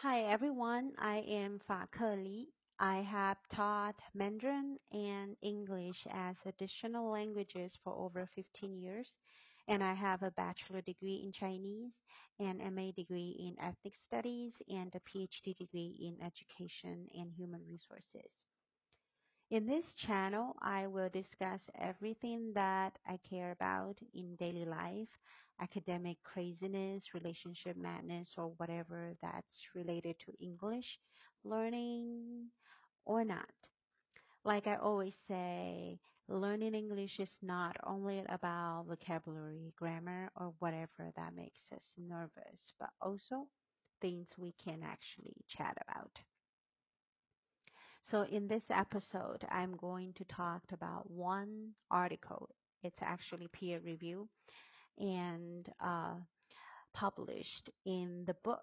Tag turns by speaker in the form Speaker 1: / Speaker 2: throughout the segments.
Speaker 1: Hi everyone, I am Fa Ke Li. I have taught Mandarin and English as additional languages for over 15 years, and I have a bachelor degree in Chinese, an MA degree in ethnic studies, and a PhD degree in education and human resources. In this channel, I will discuss everything that I care about in daily life, academic craziness, relationship madness, or whatever that's related to English learning or not. Like I always say, learning English is not only about vocabulary, grammar, or whatever that makes us nervous, but also things we can actually chat about. So in this episode, I'm going to talk about one article. It's actually peer review and uh, published in the book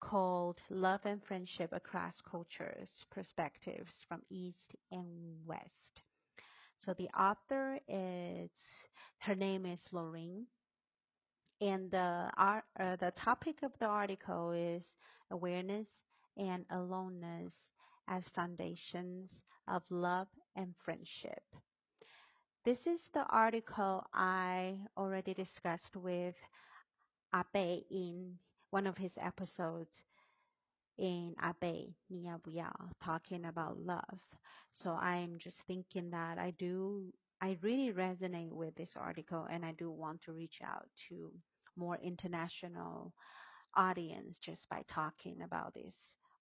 Speaker 1: called Love and Friendship Across Cultures Perspectives from East and West. So the author is, her name is Lorraine. And the, uh, the topic of the article is awareness and aloneness as foundations of love and friendship. This is the article I already discussed with Abe in one of his episodes in Abe Nia talking about love. So I'm just thinking that I do I really resonate with this article and I do want to reach out to more international audience just by talking about this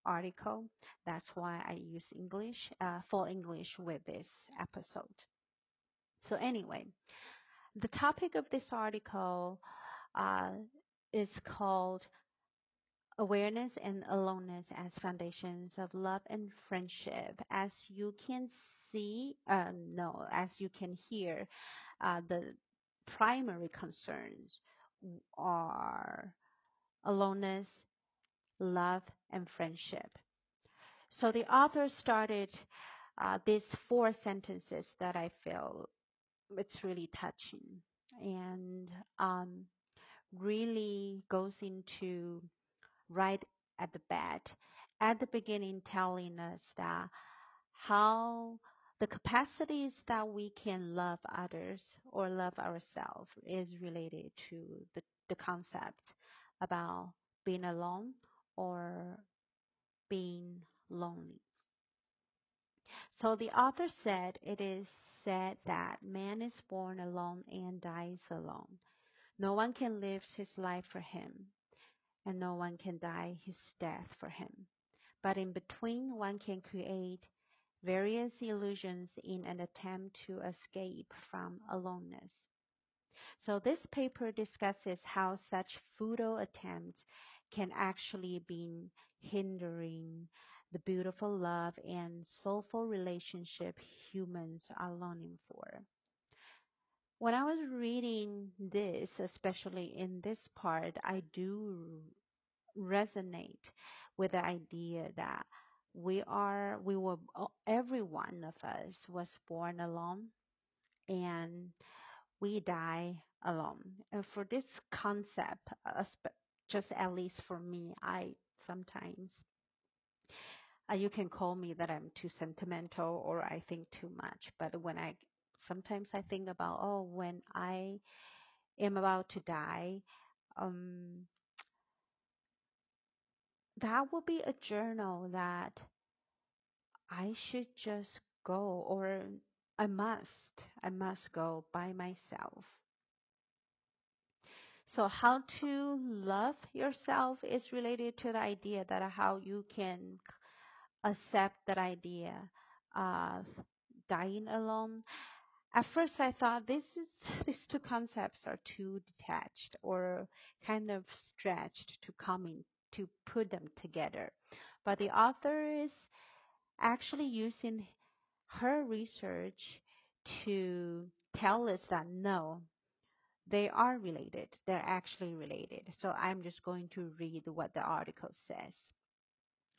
Speaker 1: article. That's why I use English, uh, English with this episode. So anyway, the topic of this article uh, is called Awareness and Aloneness as Foundations of Love and Friendship. As you can see, uh, no, as you can hear, uh, the primary concerns are aloneness, love, and friendship. So the author started uh, these four sentences that I feel it's really touching and um, really goes into right at the bat at the beginning telling us that how the capacities that we can love others or love ourselves is related to the, the concept about being alone or being lonely. So the author said it is said that man is born alone and dies alone. No one can live his life for him, and no one can die his death for him. But in between, one can create various illusions in an attempt to escape from aloneness. So this paper discusses how such futile attempts can actually be hindering the beautiful love and soulful relationship humans are longing for. When I was reading this, especially in this part, I do resonate with the idea that we are, we were, uh, every one of us was born alone and we die alone. And for this concept, uh, just at least for me, I sometimes uh, you can call me that I'm too sentimental or I think too much. But when I sometimes I think about oh when I am about to die, um, that will be a journal that I should just go or I must I must go by myself. So how to love yourself is related to the idea that how you can accept that idea of dying alone. At first, I thought this is, these two concepts are too detached or kind of stretched to come in to put them together. But the author is actually using her research to tell us that no, they are related. They're actually related. So I'm just going to read what the article says.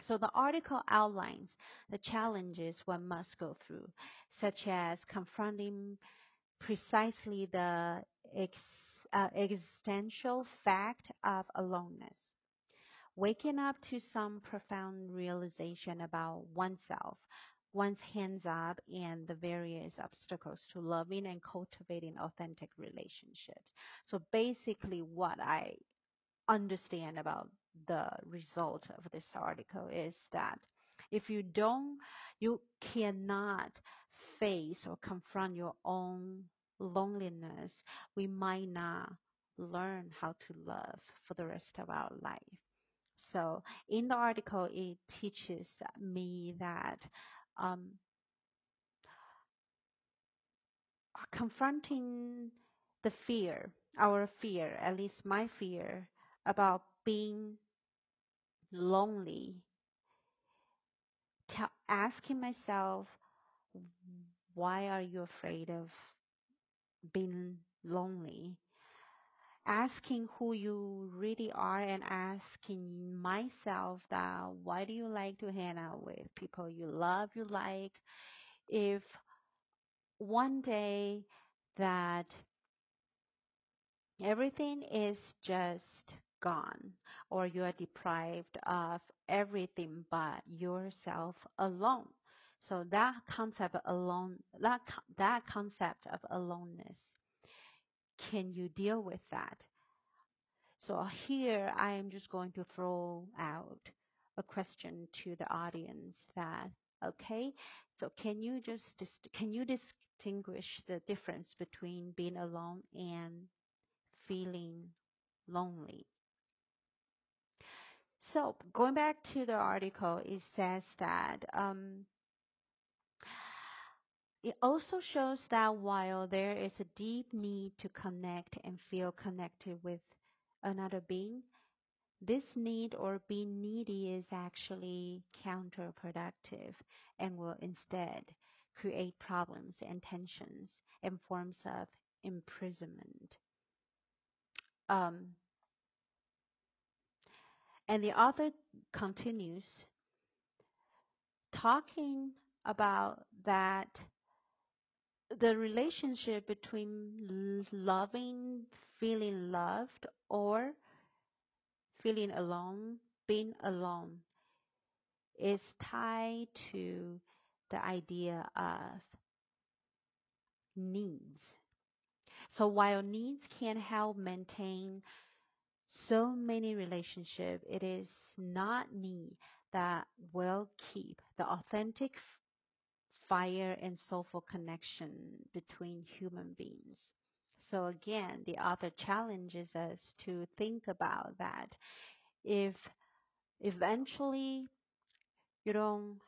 Speaker 1: So the article outlines the challenges one must go through, such as confronting precisely the ex, uh, existential fact of aloneness. waking up to some profound realization about oneself, one's hands up, and the various obstacles to loving and cultivating authentic relationships. So basically, what I understand about the result of this article is that if you don't, you cannot face or confront your own loneliness, we might not learn how to love for the rest of our life. So in the article, it teaches me that um, confronting the fear, our fear, at least my fear about being lonely, t- asking myself, why are you afraid of being lonely? Asking who you really are and asking myself that why do you like to hang out with people you love, you like? If one day that everything is just gone or you are deprived of everything but yourself alone so that concept alone that that concept of aloneness can you deal with that so here i am just going to throw out a question to the audience that okay so can you just can you distinguish the difference between being alone and feeling lonely. So going back to the article, it says that um, it also shows that while there is a deep need to connect and feel connected with another being, this need or being needy is actually counterproductive and will instead create problems and tensions and forms of imprisonment. Um, and the author continues talking about that the relationship between loving, feeling loved, or feeling alone, being alone, is tied to the idea of needs. So while needs can help maintain so many relationships, it is not need that will keep the authentic fire and soulful connection between human beings. So again, the author challenges us to think about that. If eventually you don't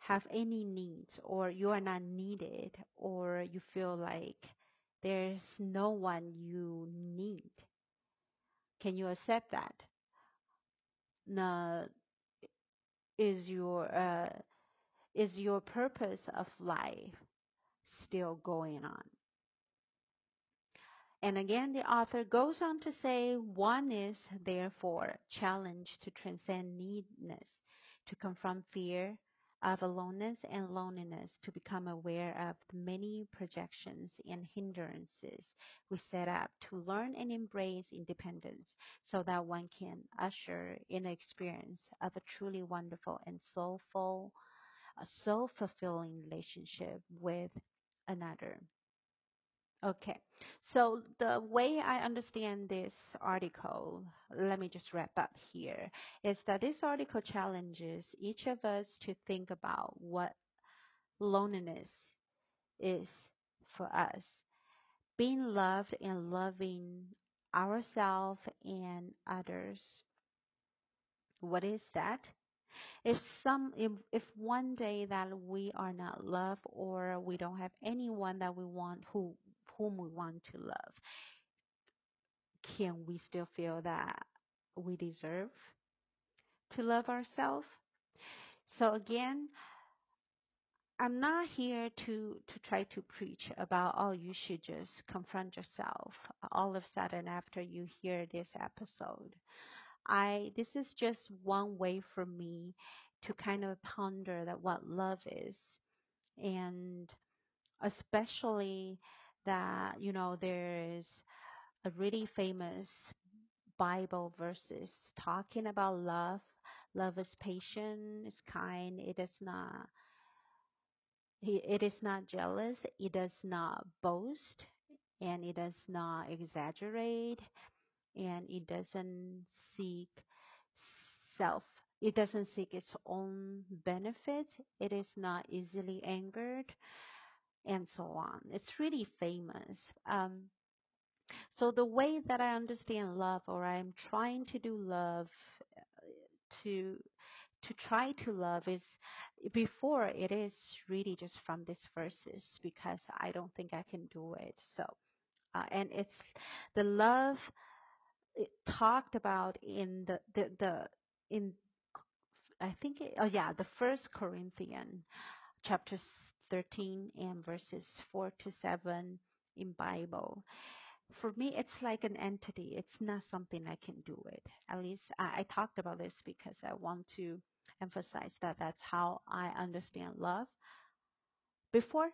Speaker 1: have any needs or you are not needed or you feel like there's no one you need, can you accept that? Now, is your uh, is your purpose of life still going on? And again, the author goes on to say one is therefore challenged to transcend needness, to confront fear of aloneness and loneliness, to become aware of the many projections and hindrances we set up to learn and embrace independence so that one can usher in the experience of a truly wonderful and soulful, a soul fulfilling relationship with another. Okay, so the way I understand this article, let me just wrap up here, is that this article challenges each of us to think about what loneliness is for us. Being loved and loving ourselves and others. What is that? If some if, if one day that we are not loved or we don't have anyone that we want who whom we want to love, can we still feel that we deserve to love ourselves? So again, I'm not here to, to try to preach about, oh, you should just confront yourself all of a sudden after you hear this episode. I, this is just one way for me to kind of ponder that what love is and especially that, you know, there is a really famous Bible verses talking about love. Love is patient, is kind, it is not it is not jealous, it does not boast, and it does not exaggerate, and it doesn't seek self. It doesn't seek its own benefit. It is not easily angered and so on. It's really famous. Um, so the way that i understand love or i'm trying to do love uh, to to try to love is before it is really just from these verses because i don't think i can do it. So uh, and it's the love talked about in the the, the in I think it, oh yeah the first Corinthian chapter 13 and verses 4 to 7 in Bible. For me, it's like an entity. It's not something I can do it. At least I, I talked about this because I want to emphasize that that's how I understand love. Before,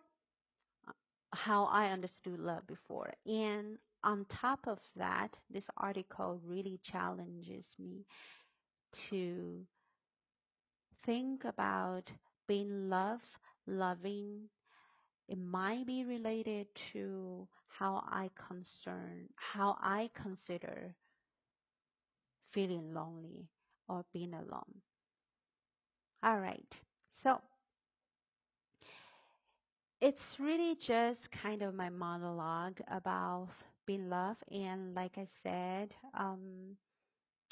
Speaker 1: uh, how I understood love before. And on top of that, this article really challenges me to think about being love, loving. It might be related to how I concern, how I consider feeling lonely or being alone. All right. So it's really just kind of my monologue about being love. And like I said, um,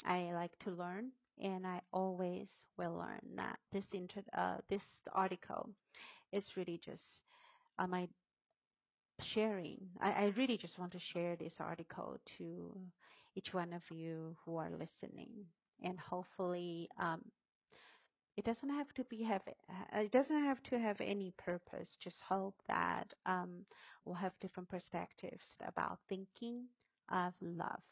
Speaker 1: I like to learn, and I always will learn. That this inter uh, this article is really just my sharing. I, I really just want to share this article to each one of you who are listening, and hopefully, um, it doesn't have to be have uh, it doesn't have to have any purpose. Just hope that um, we'll have different perspectives about thinking of love.